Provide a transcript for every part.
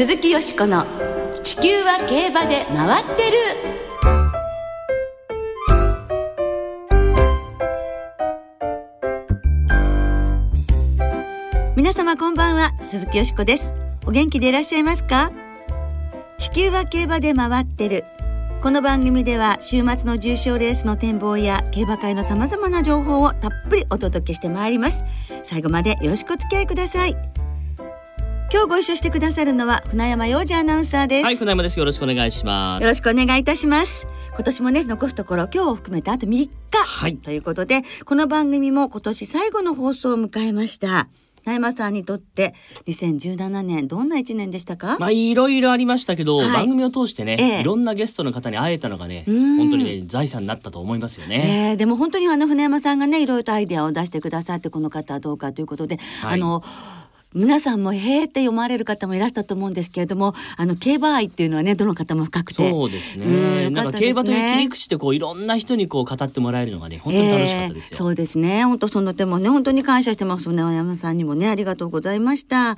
鈴木よしこの「地球は競馬で回ってる」皆様こんばんは鈴木よしこです。お元気でいらっしゃいますか？地球は競馬で回ってる。この番組では週末の重賞レースの展望や競馬会のさまざまな情報をたっぷりお届けしてまいります。最後までよろしくお付き合いください。今日ご一緒してくださるのは船山洋二アナウンサーです、はい、船山です。よろしくお願いします。よろしくお願いいたします。今年もね残すところ今日を含めてあと3日、はい。ということでこの番組も今年最後の放送を迎えました。船山さんにとって2017年どんな一年でしたか、まあいろいろありましたけど、はい。番組を通してね、ええ。いろんなゲストの方に会えたのがね、うん。本当にね財産になったと思いますよね。えーでも本当にあの船山さんがねいろいろとアイデアを出してくださってこの方はどうかということで、はい。あの皆さんもへーって読まれる方もいらしたと思うんですけれどもあの競馬愛っていうのはねどの方も深くて。そうですうんね。よかったですね。なんか競馬という切り口でこういろんな人にこう語ってもらえるのがね本当に楽しかったですよ。えーそうですね。本当その点もね本当に感謝してます。船山さんにもねありがとうございました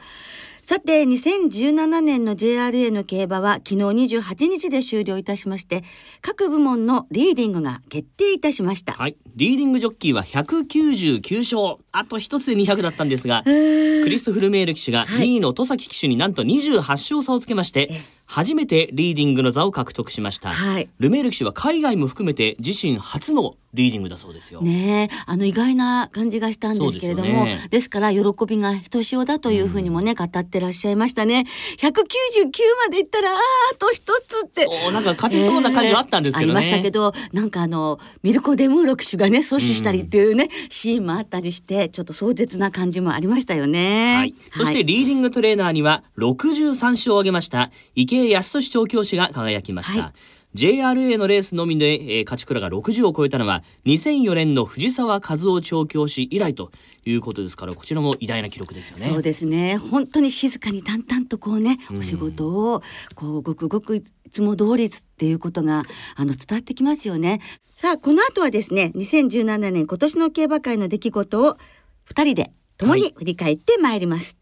さて2017年の JRA の競馬は昨日28日で終了いたしまして各部門のリーディングが決定いたしました、はい、リーディングジョッキーは199勝。あと一つで200だったんですがクリストフ・ルメール騎手がはい。2位の戸崎騎手になんと28勝差をつけまして、初めてリーディングの座を獲得しました、はい。ルメール騎手は海外も含めて自身初のリーディングだそうですよ、ねえあの意外な感じがしたんですけれどもで,、そうですから喜びがひとしおだというふうにもね、語ってらっしゃいましたね。199までいったらあーあと一つって。そうなんか勝てそうな感じはあったんですけどね、ありましたけどなんかあのミルコ・デムーロ騎手がね阻止したりっていうね、シーンもあったりしてちょっと壮絶な感じもありましたよね。はい、そしてリーディングトレーナーには63勝を挙げました池江康俊調教師が輝きました、はい。JRA のレースのみで、えー勝ち倉が60を超えたのは2004年の藤沢和夫調教師以来ということですからこちらも偉大な記録ですよね。そうですね。本当に静かに淡々とこうねお仕事をこうごくごくいつも通りっていうことがあの伝わってきますよね。さあこの後はですね2017年今年の競馬界の出来事を二人で共に振り返ってまいります、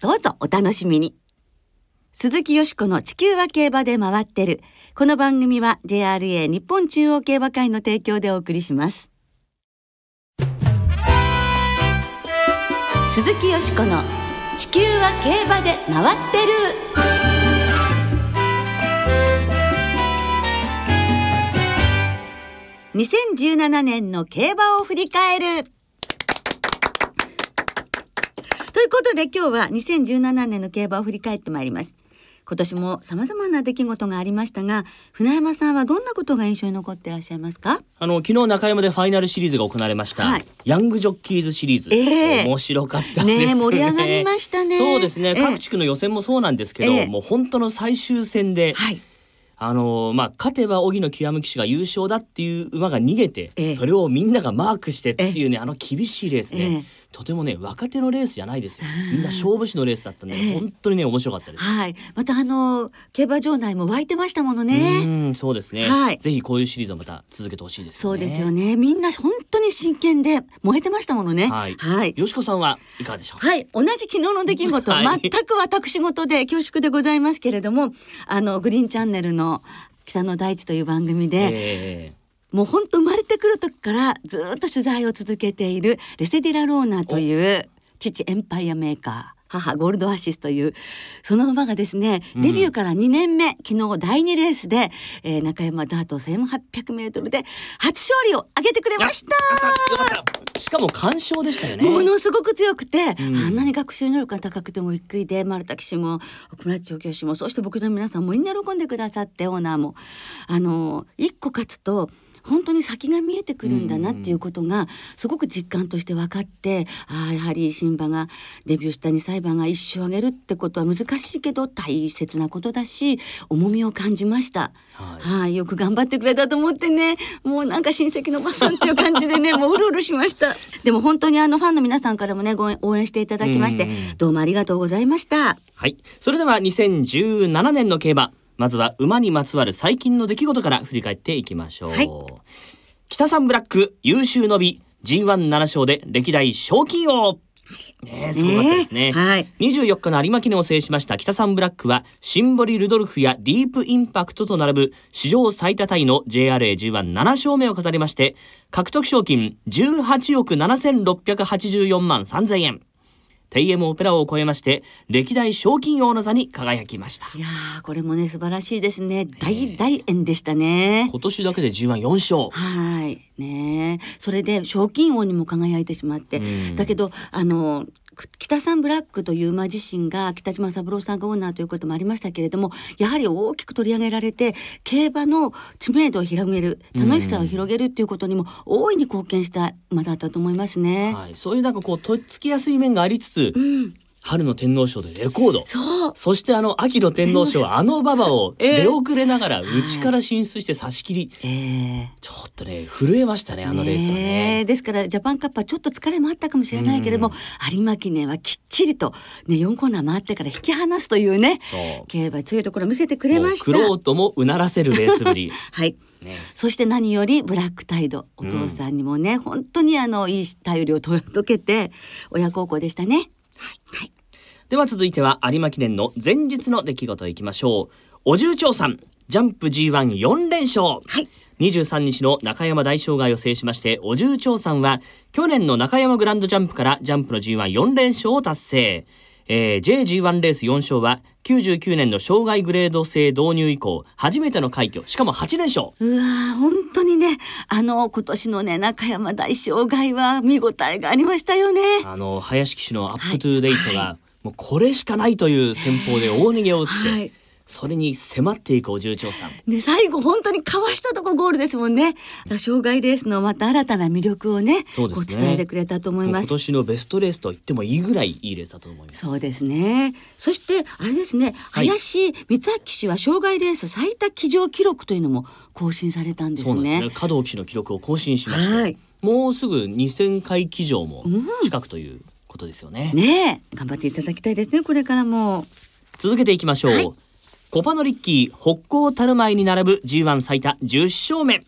どうぞお楽しみに鈴木よしこの地球は競馬で回ってる。この番組は JRA 日本中央競馬会の提供でお送りします。鈴木よしこの地球は競馬で回ってる。2017年の競馬を振り返る。ということで今日は2017年の競馬を振り返ってまいります。今年も様々な出来事がありましたが船山さんはどんなことが印象に残ってらっしゃいますか？あの昨日中山でファイナルシリーズが行われました、はい。ヤングジョッキーズシリーズ、ええ。面白かったですね。ねえ盛り上がりましたね。そうですね、ええ。各地区の予選もそうなんですけど、ええ。もう本当の最終戦で、はい。あのまあ勝てば荻野極騎手が優勝だっていう馬が逃げて、ええ。それをみんながマークしてっていうね、あの厳しいレースね、ええとてもね若手のレースじゃないですよ。みんな勝負師のレースだったんで、ええ。本当にね面白かったです。はい。またあの競馬場内も湧いてましたものね。うんそうですね、はい。ぜひこういうシリーズをまた続けてほしいですよね。そうですよね。みんな本当に真剣で燃えてましたものね。はい、はい。よしこさんはいかがでしょう？か。はい、同じ昨日の出来事、はい。全く私事で恐縮でございますけれども、あのグリーンチャンネルの北の大地という番組で、えもう本当生まれてくる時からずっと取材を続けているレセディラローナという父エンパイアメーカー。母ゴールドアシスというその馬がですねうん。デビューから2年目、昨日第2レースで、えー中山ダート1800メートルで初勝利を挙げてくれえました。しかも完勝でしたよね。ものすごく強くて、うん。あんなに学習能力が高くてもびっくりで丸田騎手も奥村調教師もそして僕の皆さんもみんな喜んでくださってオーナーも。あの一個勝つと本当に先が見えてくるんだなっていうことがすごく実感として分かってああやはり新馬がデビューした2歳馬が一生上げるってことは難しいけど大切なことだし重みを感じました。はいはい、よく頑張ってくれたと思ってね、もうなんか親戚のおばさんっていう感じでね、もううるうるしました。でも本当にあのファンの皆さんからもね、ご応援していただきましてどうもありがとうございました。はい。それでは2017年の競馬。まずは馬にまつわる最近の出来事から振り返っていきましょう。はい北三ブラック優秀の美 G17 勝で歴代賞金王。ねすごかったですね。はい。24日の有馬記念を制しました北サンブラックはシンボリ・ルドルフやディープインパクトと並ぶ史上最多タイの JRAG17 勝目を飾りまして獲得賞金18億7684万3000円テイエムオペラ王を超えまして歴代賞金王の座に輝きました。いやーこれもね素晴らしいですね。大大演でしたね。今年だけで G14 勝。はい。ねえ。それで賞金王にも輝いてしまって、うん。だけどあのく北さんブラックという馬自身が北島三郎さんがオーナーということもありましたけれどもやはり大きく取り上げられて競馬の知名度を広げる楽しさを広げるっていうことにも大いに貢献した馬だったと思いますね。はい、そういうなんかこうとっつきやすい面がありつつ、うん、春の天皇賞でレコード。そう。そしてあの秋の天皇賞はあの馬場を ええ。出遅れながら内から進出して差し切り。ええ。ちょっとね震えましたねあのレースはね。ねえ。ですからジャパンカップはちょっと疲れもあったかもしれないけれども、有馬記念はきっちりと、ね、4コーナー回ってから引き離すというね競馬強いところを見せてくれました。もう玄人もうならせるレースぶり。はい。ね、そして何よりブラックタイドお父さんにもね、本当にあのいい頼りを届けて親孝行でしたね。はい、では続いては有馬記念の前日の出来事いきましょう。お重長さんジャンプ G14 連勝。はい23日の中山大障害を制しましてお重長さんは去年の中山グランドジャンプからジャンプの G14 連勝を達成。えー、JG1 レース4勝は99年の障害グレード制導入以降初めての快挙しかも8連勝うわー本当にねあの今年のね中山大障害は見応えがありましたよね。あの林騎手のアップトゥーデイトが、はもうこれしかないという戦法で大逃げを打って、はいそれに迫っていくお重長さんね、最後本当にかわしたとこゴールですもんね。障害レースのまた新たな魅力をね、そうですね伝えてくれたと思います。今年のベストレースと言ってもいいぐらいいいレースだと思いますそうですね。そしてあれですね、はい林満明氏は障害レース最多騎乗記録というのも更新されたんですね。そうですね加藤騎手の記録を更新しまして、はいもうすぐ2000回騎乗も近くということですよね、ねえ、頑張っていただきたいですね。これからも。続けていきましょう、はいコパノリッキー北高たる前に並ぶ G1 最多10勝目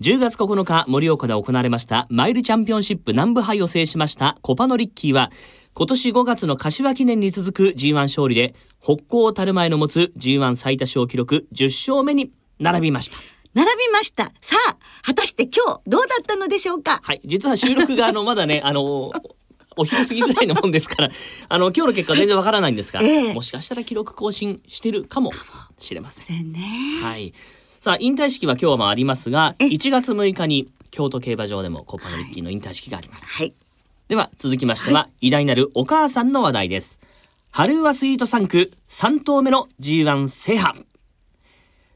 10月9日盛岡で行われましたマイルチャンピオンシップ南部杯を制しましたコパノリッキーは今年5月の柏記念に続く G1 勝利で北高たる前の持つ G1 最多勝記録10勝目に並びました並びました。さあ、果たして今日どうだったのでしょうか？はい、実は収録があのまだね、あのお昼過ぎぐらいのもんですから、あの今日の結果は全然わからないんですが、ええもしかしたら記録更新してるかもしれません。ね。はい。さあ引退式は今日もありますが、え1月6日に京都競馬場でもコッパのリッキーの引退式があります。はい。では続きましては、偉大なるお母さんの話題です。ハルーワスイート産駒3頭目の G1 制覇。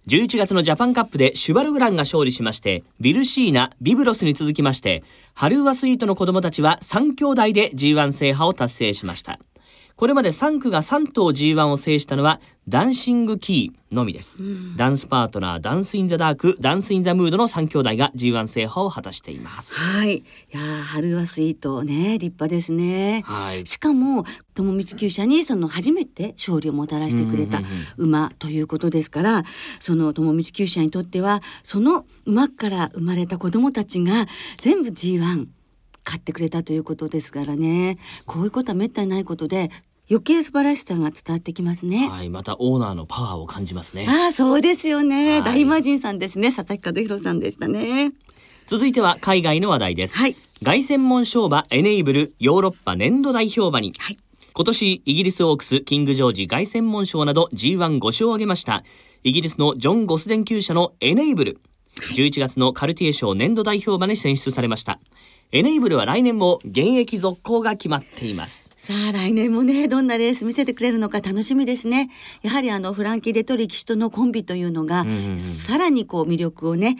11月のジャパンカップでシュヴァルグランが勝利しまして、ヴィルシーナ、ヴィブロスに続きまして、ハルーワスイートの子供たちは3兄弟で G1 制覇を達成しました。これまで産駒が3頭 G1 を制したのはダンシングキーのみです、ダンスパートナーダンスインザダークダンスインザムードの3兄弟が G1 制覇を果たしています。はい。いやー春はスイートね、立派ですね。はい。しかも友道厩舎にその初めて勝利をもたらしてくれたうんうん馬ということですからその友道厩舎にとってはその馬から生まれた子供たちが全部 G1 勝ってくれたということですからね。こういうことはめったにないことで余計素晴らしさが伝わってきますね。はいまたオーナーのパワーを感じますね。ああそうですよね、はい。大魔神さんですね。佐々木和弘さんでしたね。続いては海外の話題です、はい。凱旋門賞馬エネイブルヨーロッパ年度代表馬に。はい。今年イギリスオークスキングジョージ凱旋門賞など G15 勝を挙げました。イギリスのジョン・ゴスデン厩舎のエネイブル。11月のカルティエ賞年度代表馬に選出されましたエネイブルは来年も現役続行が決まっています。さあ来年もねどんなレース見せてくれるのか楽しみですね。やはりあのフランキー・デトリ騎手とのコンビというのが、んうんうん。さらにこう魅力をね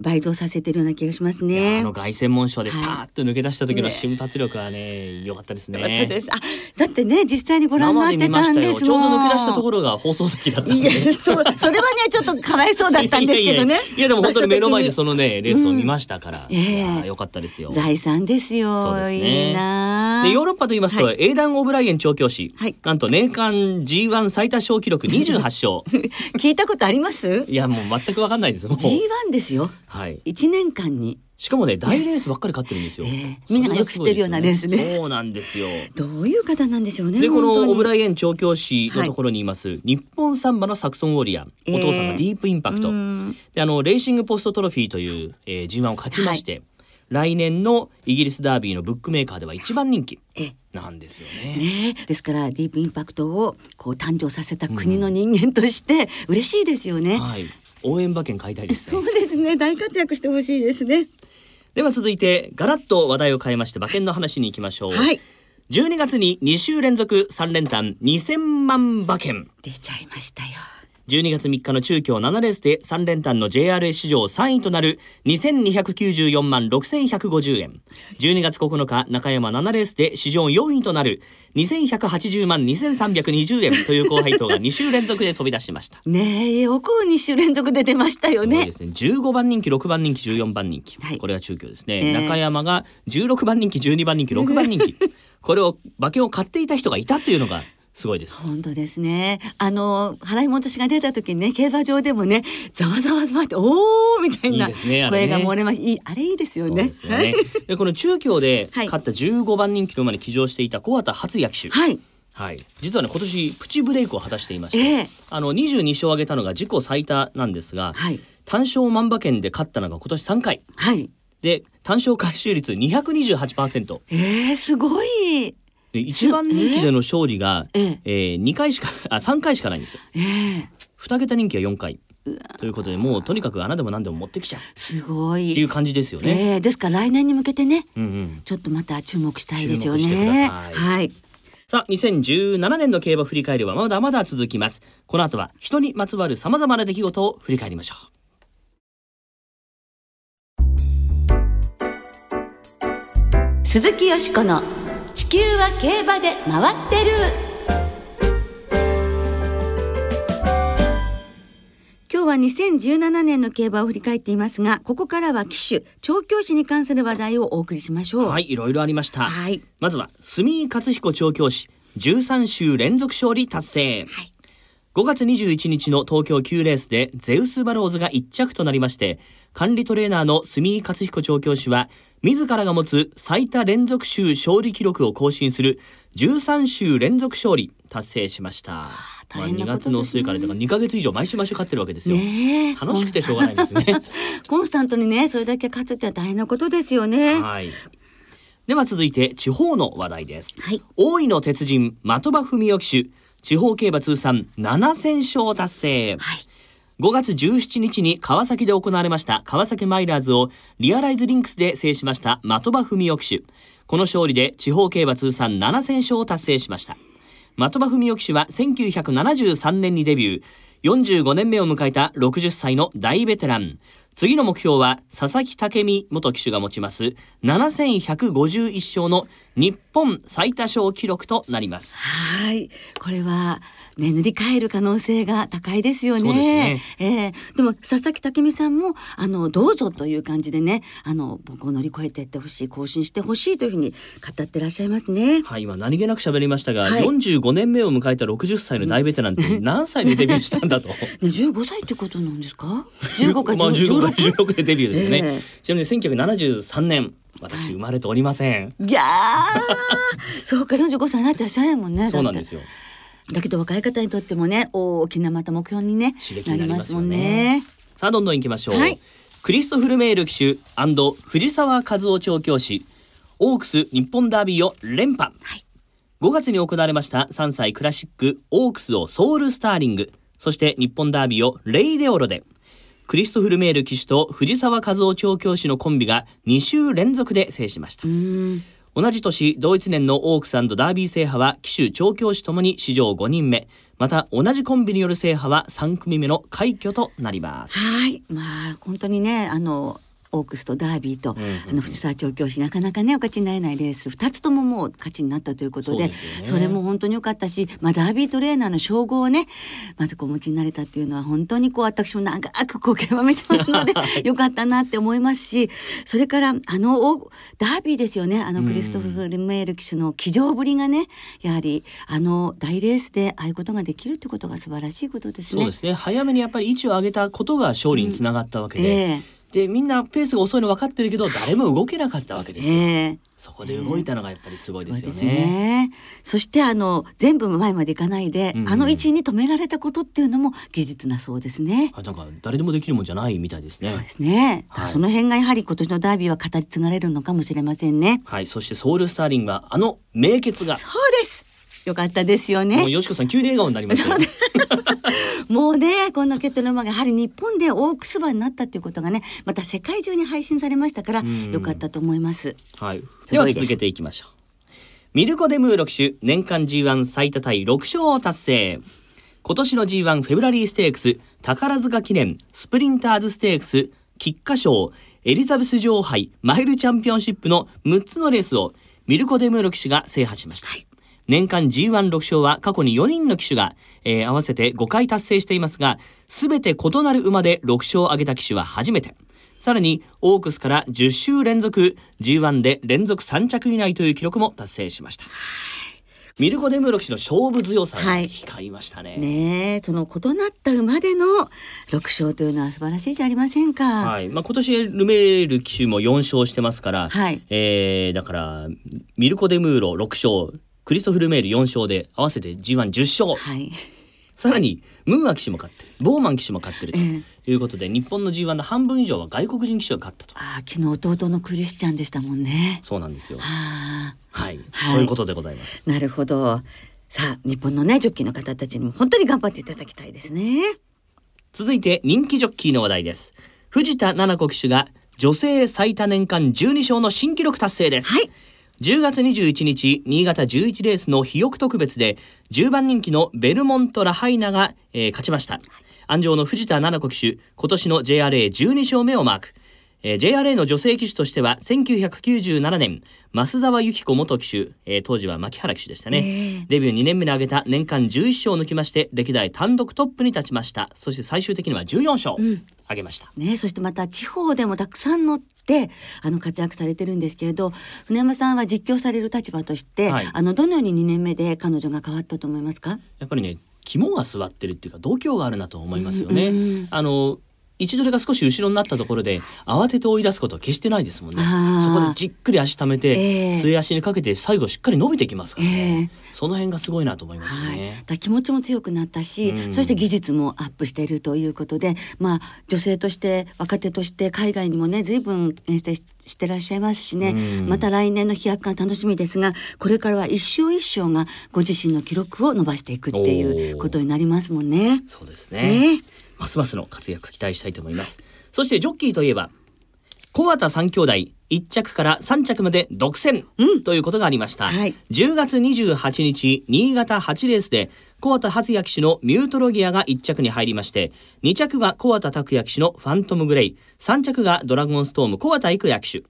倍増させてるような気がしますね。あの凱旋門賞でパはい。ーッと抜け出した時のね。瞬発力はね良かったですね。よかったです。あだってね実際にご覧になってたしたよ。ちょうど抜け出したところが放送席だったんいでやそうそれはねちょっとかわいそうだったんですけどね。いやでも本当に目の前でそののねレースを見ましたから、ええ。いや良かったですよ。財産ですよ。そうですね。いいなでヨーロッパと言いますと、はエイダン・オブライエン調教師、はい。なんと年間 G1 最多勝記録28勝。聞いたことあります？いやもう全く分かんないですもう。G1 ですよはい。一年間に。しかもね大レースばっかり勝ってるんですよ。ええ。みんながよく知ってるようなレースね。そうなんですよ。どういう方なんでしょうね。でこのオブライエン調教師のところにいます、日本サンバのサクソンウォリア。お父さんがディープインパクト、うん。であのレーシングポストトロフィーという、えー、G1 を勝ちまして、来年のイギリスダービーのブックメーカーでは一番人気えなんですよね。ねえ。ですからディープインパクトをこう誕生させた国の人間として嬉しいですよね。はい、応援馬券買いたいですねそう。ですね大活躍してほしいですね。では続いてガラッと話題を変えまして馬券の話に行きましょう。はい12月に2週連続3連単2000万馬券。出ちゃいましたよ。12月3日の中京7レースで3連単の JRA 史上3位となる2294万6150円。12月9日中山7レースで史上4位となる2180万2320円という高配当が2週連続で飛び出しました。ねえよく2週連続で出ましたよね。すごいで。すね。15番人気6番人気14番人気、はいこれが中京ですね、え。ー中山が16番人気12番人気6番人気。これを馬券を買っていた人がいたというのがすごいです本当ですね。あの払い戻しが出た時にね競馬場でもねざわざわざわっておおみたいな声が漏れましいいあれいいですよそうね。でね。でこの中京ではい勝った15番人気の馬に騎乗していた小畑初也騎手、はい。はい、実はね今年プチブレイクを果たしていまして、ええあの22勝を挙げたのが自己最多なんですが、はい単勝万馬券で勝ったのが今年3回はい。で単勝回収率228%えー、すごい。で1番人気での勝利が、ええ。えー2回しか あ3回しかないんですよ。ええ。2桁人気は4回。ということでもうとにかく穴でも何でも持ってきちゃう。すごい。っていう感じですよね。ええ。ですから来年に向けてねうんうん。ちょっとまた注目したいですよ注目してくだね。さい。はい。さあ2017年の競馬振り返りはまだまだ続きます。この後は人にまつわるさまざまな出来事を振り返りましょう。鈴木よしこの地球は競馬で回ってる。今日は2017年の競馬を振り返っていますが、ここからは騎手、調教師に関する話題をお送りしましょう。はいいろいろありました、はい。まずは住井勝彦調教師13週連続勝利達成、はい5月21日の東京9レースでゼウスバローズが1着となりまして管理トレーナーの住井勝彦調教師は自らが持つ最多連続週勝利記録を更新する13週連続勝利達成しました。まあ、2大変なことですね。月の末からだから2ヶ月以上毎週毎週勝ってるわけですよ、ねえ楽しくてしょうがないですね。コンスタントにね、それだけ勝つって大変なことですよね。はい。では続いて地方の話題です。はい。大井の鉄人的場文雄騎手地方競馬通算7000勝達成。はい。5月17日に川崎で行われました川崎マイラーズをリアライズリンクスで制しました的場文雄騎手。この勝利で地方競馬通算7000勝を達成しました。的場文雄騎手は1973年にデビュー。45年目を迎えた60歳の大ベテラン次の目標は佐々木武美元騎手が持ちます7151勝の日本最多勝記録となりますはい。これは、ね、塗り替える可能性が高いですよね。ですねええでも、佐々木武美さんも、あの、どうぞという感じでね、あの、僕を乗り越えていってほしい、更新してほしいというふうに語ってらっしゃいますね。はい、今何気なく喋りましたが、はい45年目を迎えた60歳の大ベテランって 何歳でデビューしたんだと。ね、15歳ってことなんですか ?15 かまあ15か16 16でデビューですよね。ええちなみに1973年、私生まれておりません。いやーそうか45歳になってらっしゃらないもんねよそうなんですよ。だけど若い方にとってもね大きなまた目標にね刺激になりますよね。ね。さあどんどん行きましょう。はい。クリストフルメール騎手藤沢和夫調教師。オークス日本ダービーを連覇。はい。5月に行われました3歳クラシックオークスをソウルスターリング。そして日本ダービーをレイデオロで。クリストフルメール騎手と藤沢和夫調教師のコンビが2週連続で制しました。うーん同じ年同一年のオークスダービー制覇は騎手調教師ともに史上5人目。また同じコンビによる制覇は3組目の快挙となります。はい。まあ本当にねあのオークスとダービーと、んうんうん。あの藤沢調教師なかなかねお勝ちになれないレース2つとももう勝ちになったということでね。れも本当に良かったし、まあ、ダービートレーナーの称号をねまずこうお持ちになれたっていうのは本当にこう私も長くこう競馬見てますので 良かったなって思いますしそれからあのおダービーですよね。あのクリストフル・メール騎手の騎乗ぶりがねやはりあの大レースでああいうことができるってことが素晴らしいことですね。そうですね。早めにやっぱり位置を上げたことが勝利につながったわけで、ええでみんなペースが遅いの分かってるけど誰も動けなかったわけですよ、ええ。そこで動いたのがやっぱりすごいですよそうね。ね。そしてあの全部前までいかないで、うんあの位置に止められたことっていうのも技術なそうですね。あなんか誰でもできるもんじゃないみたいですね。そうですね、はい。その辺がやはり今年のダービーは語り継がれるのかもしれませんね。はい。そしてソウルスターリングはあの名傑が。そうです。よかったですよもうね。よしこさん急に笑顔になりましたよ。ね もうね、このケトル馬がやはり日本で大くすばになったっていうことがね、また世界中に配信されましたから、ん。よかったと思います。はい。ではい続けていきましょう。ミルコ・デムーロ騎手年間 G1 最多タイ6勝を達成。今年の G1 フェブラリーステークス宝塚記念スプリンターズステークス菊花賞エリザベス女王杯マイルチャンピオンシップの6つのレースをミルコ・デムーロ騎手が制覇しました、年間 G16 勝は過去に4人の騎手が、えー合わせて5回達成していますが全て異なる馬で6勝を挙げた騎手は初めて。さらにオークスから10週連続 G1 で連続3着以内という記録も達成しました。ミルコ・デムーロ騎手の勝負強さがはい。光りましたね、ねえ、その異なった馬での6勝というのは素晴らしいじゃありませんか。はい。まあ、今年ルメール騎手も4勝してますから、はい。えーだからミルコ・デムーロ6勝クリストフ・ルメール4勝で合わせて G110 勝はい。さらにムーア騎手も勝ってるボーマン騎手も勝ってるとえいうことで、日本の G1 の半分以上は外国人騎手が勝ったとああ、昨日弟のクリスチャンでしたもんね。そうなんですよあはい、はいということでございますあ、なるほど。さあ、日本のね、ジョッキーの方たちにも本当に頑張っていただきたいですね。続いて人気ジョッキーの話題です藤田七子騎手が女性最多年間12勝の新記録達成です、はい。10月21日新潟11レースの肥沃特別で10番人気のベルモント・ラハイナが、えー勝ちました。安城の藤田七子騎手今年の JRA12 勝目をマーク。えー JRA の女性騎手としては1997年増沢由紀子元騎手、えー当時は牧原騎手でしたね、ええ。デビュー2年目に挙げた年間11勝を抜きまして歴代単独トップに立ちました。そして最終的には14勝ん。挙げました、ね、そしてまた地方でもたくさん乗ってあの活躍されてるんですけれど船山さんは実況される立場として、はい。あのどのように2年目で彼女が変わったと思いますか？やっぱりね肝が据わってるっていうか度胸があるなと思いますよね。うんうん。あの一度れが少し後ろになったところで慌てて追い出すことは決してないですもんね。そこでじっくり足溜めて、ええ。末足にかけて最後しっかり伸びてきますからね。えその辺がすごいなと思いますよはい、だ気持ちも強くなったし、うん。そして技術もアップしているということで、まあ、女性として若手として海外にもね随分遠征ししてらっしゃいますしね、うん。また来年の飛躍が楽しみですがこれからは一勝一勝がご自身の記録を伸ばしていくっていうことになりますもんね。そうですね。ねますますの活躍期待したいと思います。そしてジョッキーといえば小畑三兄弟1着から3着まで独占、ということがありました、はい。10月28日新潟8レースで小畑初也騎手のミュートロギアが1着に入りまして2着が小畑拓也騎手のファントムグレイ3着がドラゴンストーム小畑育也騎手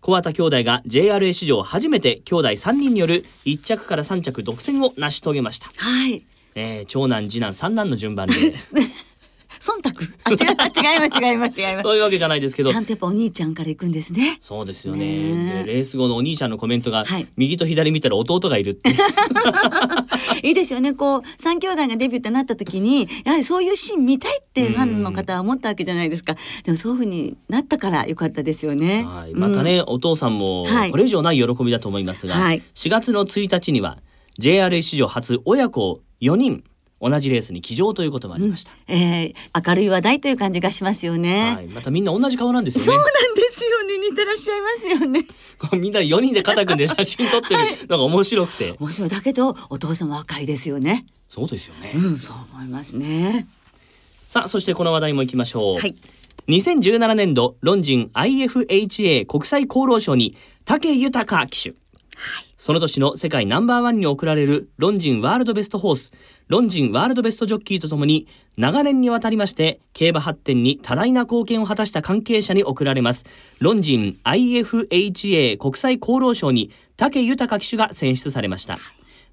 小畑兄弟が JRA 史上初めて兄弟3人による1着から3着独占を成し遂げました、はい。えー長男次男三男の順番で 忖度。あ違います 違います違います違います。そういうわけじゃないですけど。ちゃんとやっぱお兄ちゃんから行くんですね。そうですよね。ね。レース後のお兄ちゃんのコメントが、はい。右と左見たら弟がいるって いいですよね。こう三兄弟がデビューってなった時にやはりそういうシーン見たいってファンの方は思ったわけじゃないですか。でもそういうふうになったからよかったですよね、はい、またね、お父さんもはい。これ以上ない喜びだと思いますが、はい。4月の1日には JRA 史上初親子4人同じレースに騎乗ということもありました、えー明るい話題という感じがしますよね、はい、またみんな同じ顔なんですよね。そうなんですよね。似てらっしゃいますよね。こうみんな4人で肩組んで写真撮ってる。のが面白くて、面白い。だけどお父さんは若いですよね。そうですよね、うんそう思いますね。さあそしてこの話題もいきましょう、はい。2017年度ロンジン IFHA 国際功労賞に武豊騎手、その年の世界ナンバーワンに贈られるロンジンワールドベストホースロンジンワールドベストジョッキーとともに長年にわたりまして競馬発展に多大な貢献を果たした関係者に贈られます。ロンジン IFHA 国際厚労省に武豊騎手が選出されました。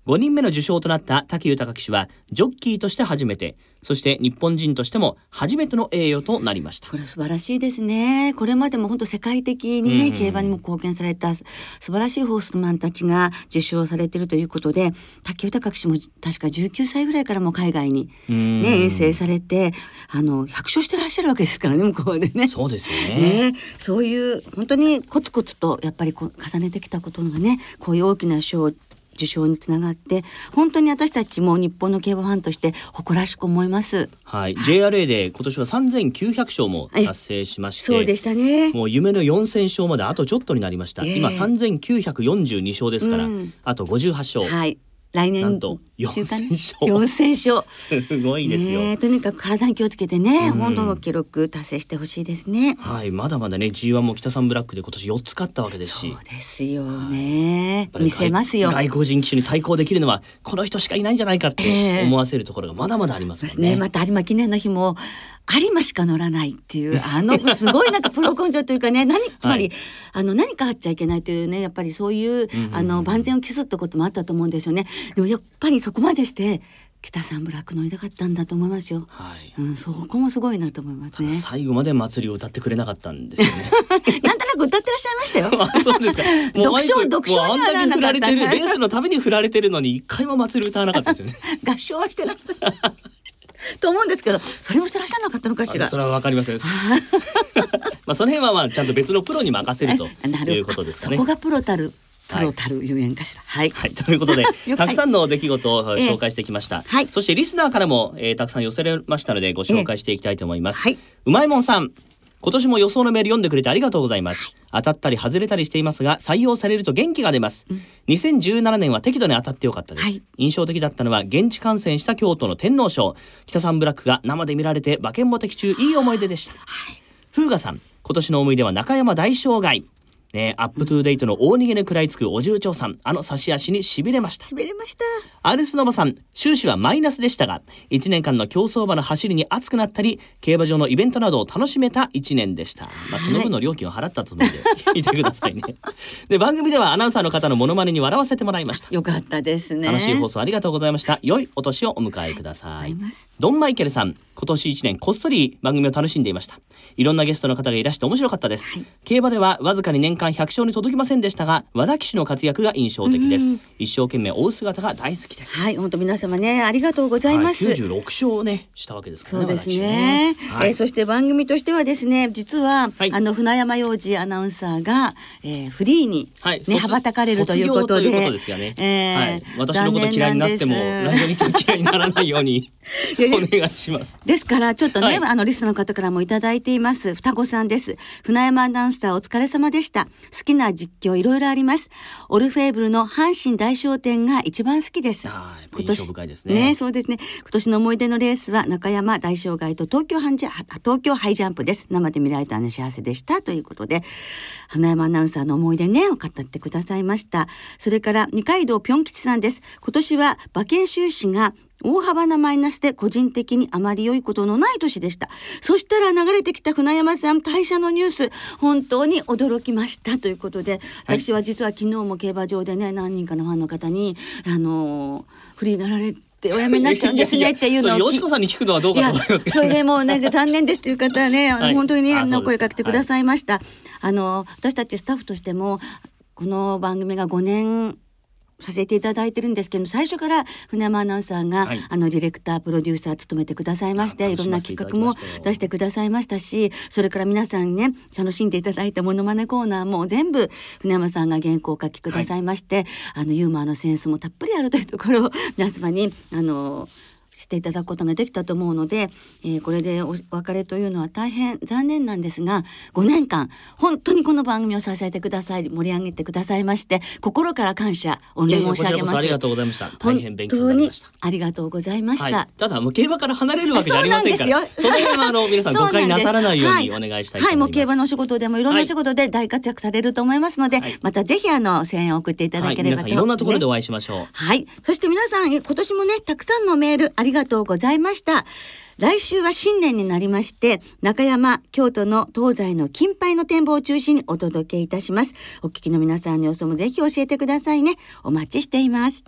5人目の受賞となった滝豊騎手はジョッキーとして初めてそして日本人としても初めての栄誉となりました。これ素晴らしいですね。これまでも本当世界的にね、うんうん競馬にも貢献された素晴らしいホースマンたちが受賞されているということで、竹豊騎手も確か19歳ぐらいからも海外にうん。ね、遠征されて、あの、100勝してらっしゃるわけですからね、向こうでね。そうですよね。ね、そういう本当にコツコツとやっぱり重ねてきたことがねこういう大きな賞受賞につながって本当に私たちも日本の競馬ファンとして誇らしく思います。はい、JRA で今年は3900勝も達成しまして、そうでしたね。もう夢の4000勝まであとちょっとになりました、ええ今3942勝ですから、うんあと58勝、はい。来年なんと中間4000勝四千勝。すごいですよ、ねえとにかく体に気をつけてね、うん本当の記録達成してほしいですね。はいまだまだね G1 も北三ブラックで今年4つ勝ったわけですしそうですよねやっ。ぱり見せますよ。外国人騎手に対抗できるのはこの人しかいないんじゃないかっえてえ思わせるところがまだまだありますね。ですね。また有馬記念の日も有馬しか乗らないっていう あのすごいなんかプロ根性というかね 何つまり、はいあの何かあっちゃいけないというねやっぱりそういう,、あの万全を期すってこともあったと思うんですよね。でもやっぱりそこまでして北さんブラック乗りたかったんだと思いますよ。はいうん、そこもすごいなと思いますね。最後まで祭りを歌ってくれなかったんですよね。なんとなく歌ってらっしゃいましたよ。あそうですか。独唱独唱あんならなかった振られてるレースのために振られてるのに一回も祭り歌わなかったですよね。合唱はしてらっしゃる と思うんですけど、それもしてらっしゃらなかったのかしら？あそ。れはわかりません。まあその辺はまあちゃんと別のプロに任せるということですかねそこ。がプロたるプロたるゆえんかしら？はい。はい、ということで たくさんの出来事をええ紹介してきました、はいそしてリスナーからも、えーたくさん寄せられましたのでご紹介していきたいと思います、ええはいうまいもんさん今年も予想のメール読んでくれてありがとうございます、当たったり外れたりしていますが採用されると元気が出ます、2017年は適度に当たってよかったです、はい。印象的だったのは現地観戦した京都の天皇賞。キタサンブラックが生で見られて馬券も的中いい思い出でした、風雅さん今年の思い出は中山大障害ね、アップトゥーデイトの大逃げに食らいつくお重長さんあの差し足に痺れました。しびれました。アルスノバさん収支はマイナスでしたが1年間の競走馬の走りに熱くなったり競馬場のイベントなどを楽しめた1年でした、まあ、その分の料金を払ったつもりで聞い。てくださいね。で番組ではアナウンサーの方のモノマネに笑わせてもらいました。よかったですね。楽しい放送ありがとうございました。良いお年をお迎えください。ドンマイケルさん今年1年こっそり番組を楽しんでいました。いろんなゲストの方がいらして面白かったです、競馬ではわずかに年間100勝に届きませんでしたが和田騎手の活躍が印象的です。一生懸命追う姿が大好きです。はい、本当皆様ね、ありがとうございます。はい、96勝ねしたわけですからね。そうです私ね。はい。えーそして番組としてはですね、実は、はい。あの船山洋二アナウンサーが、えー、フリーに、はい。ね、羽ばたかれるということで、ということですよね。えーはい、私のこと嫌いになってもラジオ日記嫌いにならないように お願いします。ですからちょっとね、はい。あのリスの方からもいただいています双子さんです。船山アナウンサーお疲れ様でした好きな実況いろいろあります。オルフェーブルの阪神大商店が一番好きです。あーやっぱ印象深いですね。ねそうですね。今年の思い出のレースは中山大障害と東京ハンジャ東京ハイジャンプです。生で見られたの幸せでしたということで船山アナウンサーの思い出ねを語ってくださいました。それから二階堂ぴょん吉さんです。今年は馬券収支が大幅なマイナスで個人的にあまり良いことのない年でした。そしたら流れてきた船山さん退社のニュース、本当に驚きましたということで、私は実は昨日も競馬場でね、何人かのファンの方に、あのーフリーになられてお辞めになっちゃうんですねっていうのをよしこさんに聞くのはどうかと思いますけど、それでもうなんか残念ですという方はね、あのはい。本当にね、あの声かけてくださいました。あの私たちスタッフとしてもこの番組が5年させていただいてるんですけど最初から船山アナウンサーが、はい。あのディレクタープロデューサー務めてくださいましてあいろんな企画も出してくださいましたしそれから皆さんね楽しんでいただいたモノマネコーナーも全部船山さんが原稿を書きくださいまして、あのユーモアのセンスもたっぷりあるというところを皆様にあの知っていただくことができたと思うので、えーこれでおお別れというのは大変残念なんですが5年間本当にこの番組を支えてください盛り上げてくださいまして心から感謝御礼申し上げます。ありがとうございました。大変勉強にな本当にりました。ありがとうございました。はい、ただもう競馬から離れるわけじゃありませんから、そうなんですよ その辺はあの皆さん誤解なさらないようにお願いしたいとはい、思います。もう競馬のお仕事でもいろんなお仕事で大活躍されると思いますので、はいまたぜひあの声援を送っていただはい、ければと、皆さんいろんなところでねお会いしましょう。はい。そして皆さん、今年もね、たくさんのメールありがとうございました。来週は新年になりまして、中山、京都の東西の金杯の展望を中心にお届けいたします。お聞きの皆さんの予想もぜひ教えてくださいね。お待ちしています。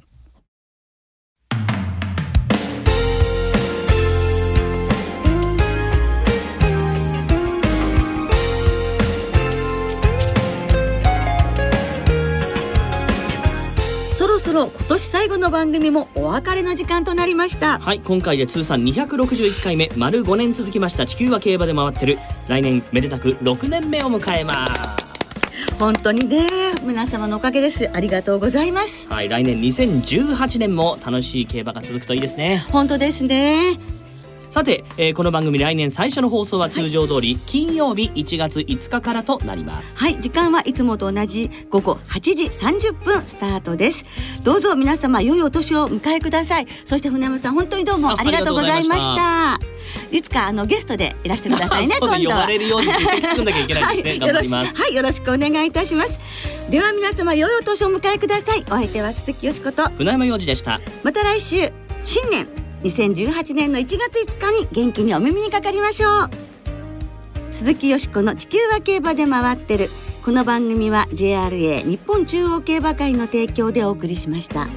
番組もお別れの時間となりました。はい今回で通算261回目丸5年続きました。地球は競馬で回ってる。来年めでたく6年目を迎えます。本当にね。皆様のおかげです。ありがとうございます。はい来年2018年も楽しい競馬が続くといいですね。本当ですねさて、えーこの番組来年最初の放送は通常通り、金曜日1月5日からとなります。はい。時間はいつもと同じ午後8時30分スタートです。どうぞ皆様良いお年をお迎えください。そして船山さん本当にどうもあありがとうございましあた。いつかあのゲストでいらしてくださいね 今度は。呼ばれるように実績作んなきゃいけないですね、頑張ります。はい、よろしはい。よろしくお願いいたします。では皆様良いお年をお迎えください。お相手は鈴木よしこと。船山洋二でした。また来週。新年2018年の1月5日に元気にお耳にかかりましょう鈴木よしこの地球は競馬で回ってるこの番組は JRA 日本中央競馬会の提供でお送りしました。